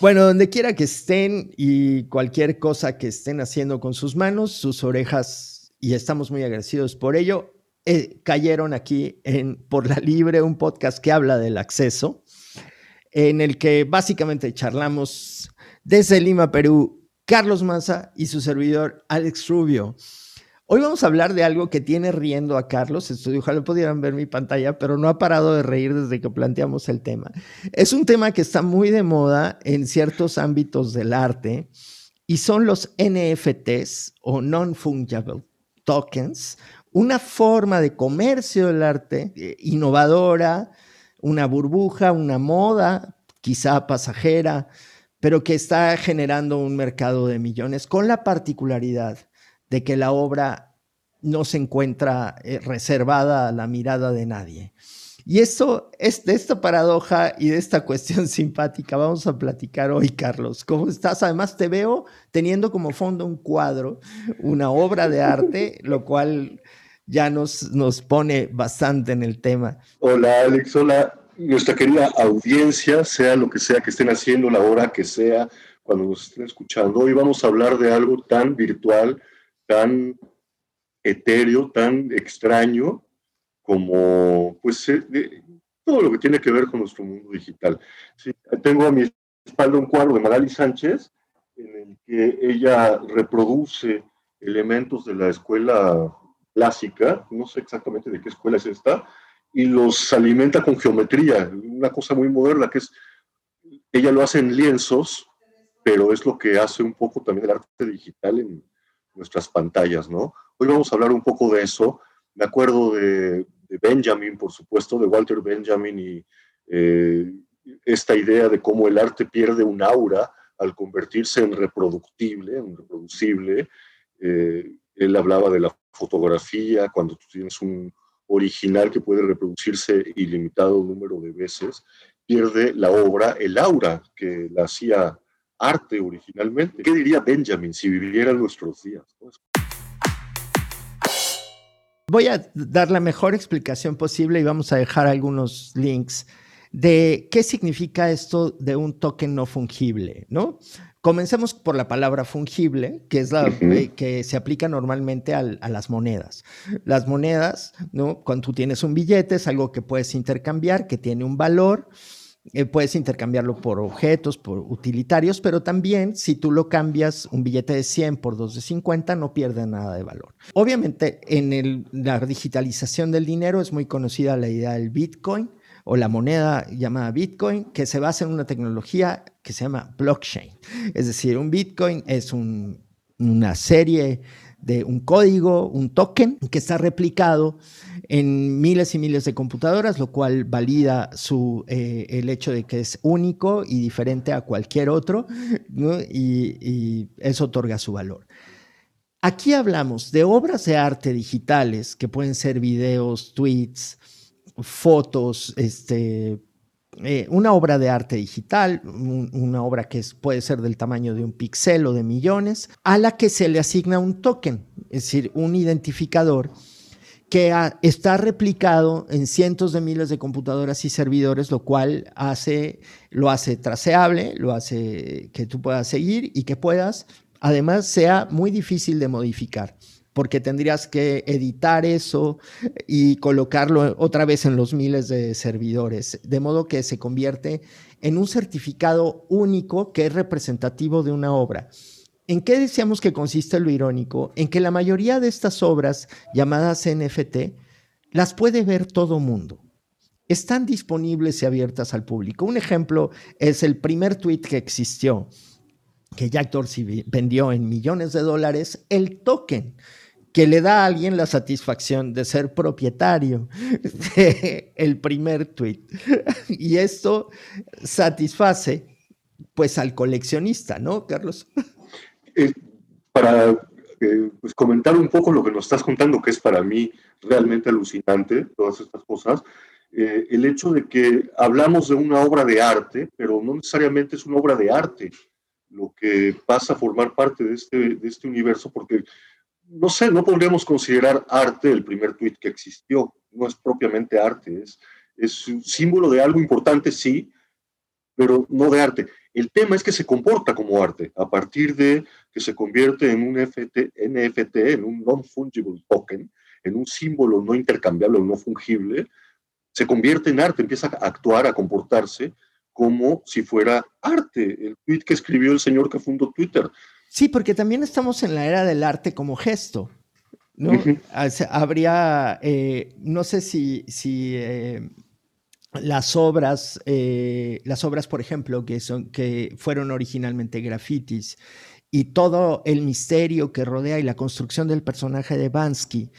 Bueno, donde quiera que estén y cualquier cosa que estén haciendo con sus manos, sus orejas, y estamos muy agradecidos por ello, eh, cayeron aquí en Por la Libre, un podcast que habla del acceso, en el que básicamente charlamos desde Lima, Perú, Carlos Maza y su servidor Alex Rubio. Hoy vamos a hablar de algo que tiene riendo a Carlos. Esto, ojalá pudieran ver mi pantalla, pero no ha parado de reír desde que planteamos el tema. Es un tema que está muy de moda en ciertos ámbitos del arte y son los NFTs o Non-Fungible Tokens, una forma de comercio del arte eh, innovadora, una burbuja, una moda, quizá pasajera, pero que está generando un mercado de millones con la particularidad de que la obra no se encuentra eh, reservada a la mirada de nadie. Y esto, es de esta paradoja y de esta cuestión simpática vamos a platicar hoy, Carlos. ¿Cómo estás? Además, te veo teniendo como fondo un cuadro, una obra de arte, lo cual ya nos, nos pone bastante en el tema. Hola, Alex. Hola, nuestra querida audiencia, sea lo que sea que estén haciendo, la hora que sea, cuando nos estén escuchando. Hoy vamos a hablar de algo tan virtual tan etéreo, tan extraño como pues eh, todo lo que tiene que ver con nuestro mundo digital. tengo a mi espalda un cuadro de Magali Sánchez en el que ella reproduce elementos de la escuela clásica, no sé exactamente de qué escuela es esta, y los alimenta con geometría, una cosa muy moderna que es, ella lo hace en lienzos, pero es lo que hace un poco también el arte digital en, nuestras pantallas, ¿no? Hoy vamos a hablar un poco de eso. Me acuerdo de, Benjamin, por supuesto, de Walter Benjamin y eh, esta idea de cómo el arte pierde un aura al convertirse en reproductible, en reproducible. Eh, él hablaba de la fotografía, cuando tú tienes un original que puede reproducirse ilimitado número de veces, pierde la obra, el aura que la hacía arte originalmente. ¿Qué diría Benjamin si viviera en nuestros días? Voy a dar la mejor explicación posible y vamos a dejar algunos links de qué significa esto de un token no fungible, ¿no? Comencemos por la palabra fungible, que es la eh, que se aplica normalmente a las monedas. Las monedas, ¿no? Cuando tú tienes un billete es algo que puedes intercambiar, que tiene un valor, eh, puedes intercambiarlo por objetos, por utilitarios, pero también si tú lo cambias un billete de 100 por dos de 50, no pierde nada de valor. Obviamente, en la digitalización del dinero es muy conocida la idea del Bitcoin o la moneda llamada Bitcoin, que se basa en una tecnología que se llama blockchain. Es decir, un Bitcoin es una serie de un código, un token que está replicado en miles y miles de computadoras, lo cual valida eh, el hecho de que es único y diferente a cualquier otro, y, eso otorga su valor. Aquí hablamos de obras de arte digitales, que pueden ser videos, tweets, fotos, este, eh, una obra de arte digital, una obra que puede ser del tamaño de un píxel o de millones, a la que se le asigna un token, es decir, un identificador que está replicado en cientos de miles de computadoras y servidores, lo cual hace, lo hace traceable, lo hace que tú puedas seguir y que puedas, además, sea muy difícil de modificar, porque tendrías que editar eso y colocarlo otra vez en los miles de servidores, de modo que se convierte en un certificado único que es representativo de una obra. ¿En qué decíamos que consiste lo irónico? En que la mayoría de estas obras llamadas NFT las puede ver todo mundo. Están disponibles y abiertas al público. Un ejemplo es el primer tweet que existió, que Jack Dorsey vendió en millones de dólares, el token que le da a alguien la satisfacción de ser propietario del primer tweet. Y esto satisface pues al coleccionista, ¿no, Carlos? Eh, para eh, pues, comentar un poco lo que nos estás contando, que es para mí realmente alucinante, todas estas cosas, eh, el hecho de que hablamos de una obra de arte, pero no necesariamente es una obra de arte lo que pasa a formar parte de este, de este universo, porque, no sé, no podríamos considerar arte el primer tweet que existió, no es propiamente arte, es, es un símbolo de algo importante, sí, pero no de arte. El tema es que se comporta como arte a partir de que se convierte en un NFT, en un non-fungible token, en un símbolo no intercambiable o no fungible, se convierte en arte, empieza a actuar, a comportarse como si fuera arte. El tweet que escribió el señor que fundó Twitter. Sí, porque también estamos en la era del arte como gesto. ¿no? Habría, eh, no sé si, si eh, las obras, eh, las obras, por ejemplo, que, son, que fueron originalmente grafitis y todo el misterio que rodea y la construcción del personaje de Bansky,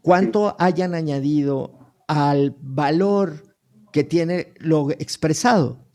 cuánto hayan añadido al valor que tiene lo expresado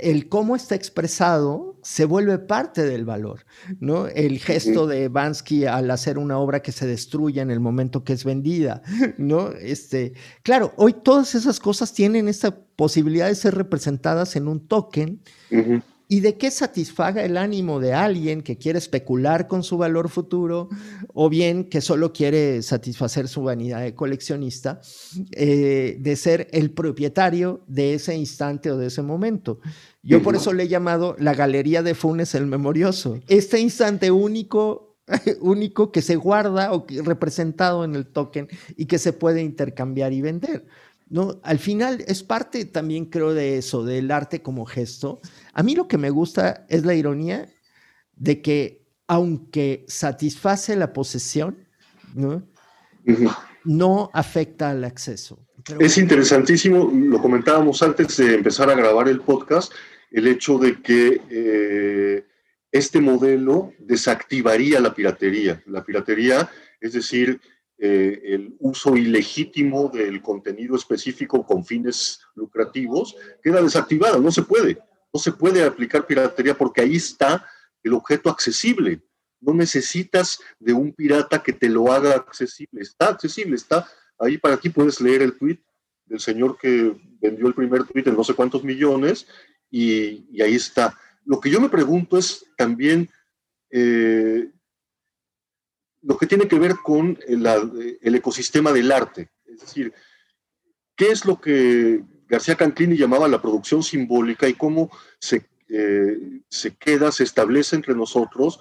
el cómo está expresado se vuelve parte del valor, ¿no? El gesto de Bansky al hacer una obra que se destruye en el momento que es vendida, ¿no? Este, claro, hoy todas esas cosas tienen esta posibilidad de ser representadas en un token y de qué satisfaga el ánimo de alguien que quiere especular con su valor futuro o bien que solo quiere satisfacer su vanidad de coleccionista, eh, de ser el propietario de ese instante o de ese momento. Yo por eso le he llamado la galería de Funes el memorioso. Este instante único único que se guarda o representado en el token y que se puede intercambiar y vender. ¿No? Al final es parte también creo de eso, del arte como gesto. A mí lo que me gusta es la ironía de que aunque satisface la posesión, ¿no? no afecta al acceso. es interesantísimo, lo comentábamos antes de empezar a grabar el podcast, el hecho de que eh, este modelo desactivaría la piratería. La piratería, es decir, eh, el uso ilegítimo del contenido específico con fines lucrativos, queda desactivado, no se puede. No se puede aplicar piratería porque ahí está el objeto accesible. No necesitas de un pirata que te lo haga accesible. Está accesible, está ahí para ti. Puedes leer el tweet del señor que vendió el primer tweet en no sé cuántos millones y, ahí está. Lo que yo me pregunto es también eh, lo que tiene que ver con el, ecosistema del arte. Es decir, ¿qué es lo que García Canclini llamaba la producción simbólica y cómo se, eh, se queda, se establece entre nosotros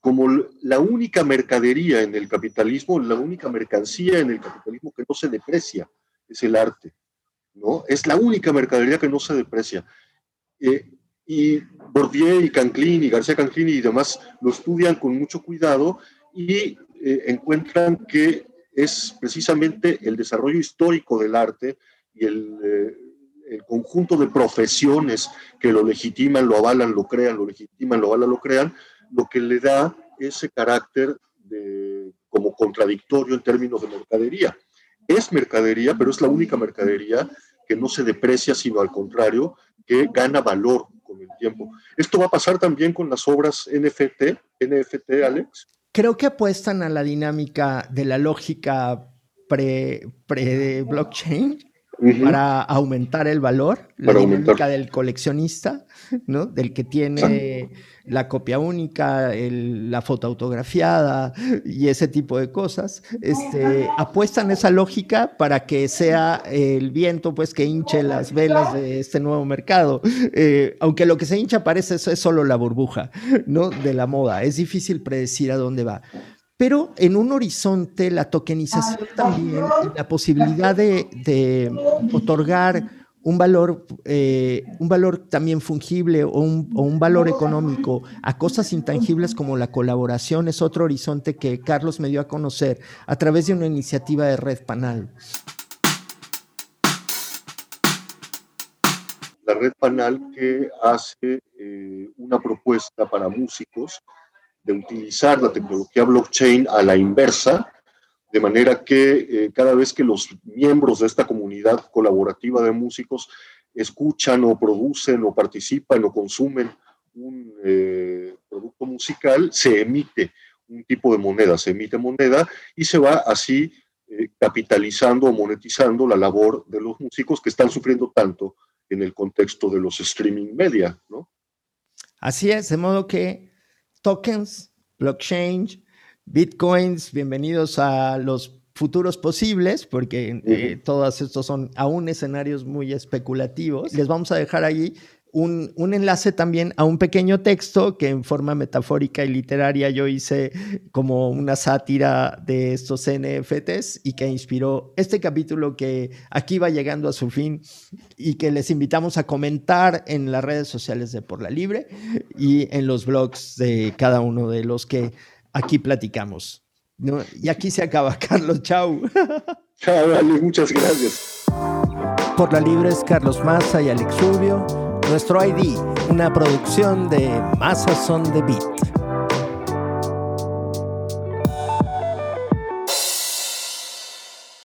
como la única mercadería en el capitalismo, la única mercancía en el capitalismo que no se deprecia, es el arte. ¿no? Es la única mercadería que no se deprecia. Eh, y Bourdieu y Canclini, García Canclini y demás lo estudian con mucho cuidado y eh, encuentran que es precisamente el desarrollo histórico del arte y el, eh, el, conjunto de profesiones que lo legitiman, lo avalan, lo crean, lo legitiman, lo avalan, lo crean, lo que le da ese carácter de, como contradictorio en términos de mercadería. Es mercadería, pero es la única mercadería que no se deprecia, sino al contrario, que gana valor con el tiempo. Esto va a pasar también con las obras NFT, NFT, Alex, creo que apuestan a la dinámica de la lógica pre-blockchain para aumentar el valor, la dinámica del coleccionista, ¿no? Del que tiene la copia única, la foto autografiada y ese tipo de cosas. Este, apuestan esa lógica para que sea el viento, pues, que hinche las velas de este nuevo mercado. Eh, aunque lo que se hincha parece eso es solo la burbuja, ¿no? De la moda. Es difícil predecir a dónde va pero en un horizonte la tokenización también, la posibilidad de, otorgar un valor, eh, un valor también fungible o un, valor económico a cosas intangibles como la colaboración es otro horizonte que Carlos me dio a conocer a través de una iniciativa de Red Panal. La Red Panal que hace eh, una propuesta para músicos de utilizar la tecnología blockchain a la inversa, de manera que eh, cada vez que los miembros de esta comunidad colaborativa de músicos escuchan o producen o participan o consumen un eh, producto musical, se emite un tipo de moneda, se emite moneda y se va así eh, capitalizando o monetizando la labor de los músicos que están sufriendo tanto en el contexto de los streaming media, ¿no? Así es, de modo que tokens, blockchain, bitcoins, bienvenidos a los futuros posibles, porque eh, todos estos son aún escenarios muy especulativos. Les vamos a dejar ahí un, enlace también a un pequeño texto que en forma metafórica y literaria yo hice como una sátira de estos NFTs y que inspiró este capítulo que aquí va llegando a su fin y que les invitamos a comentar en las redes sociales de Por la Libre y en los blogs de cada uno de los que aquí platicamos. Y aquí se acaba, Carlos. Chao. Chao, Ale, muchas gracias. Por la Libre es Carlos Maza y Alex Rubio. Nuestro ID, una producción de Massa Son de Beat.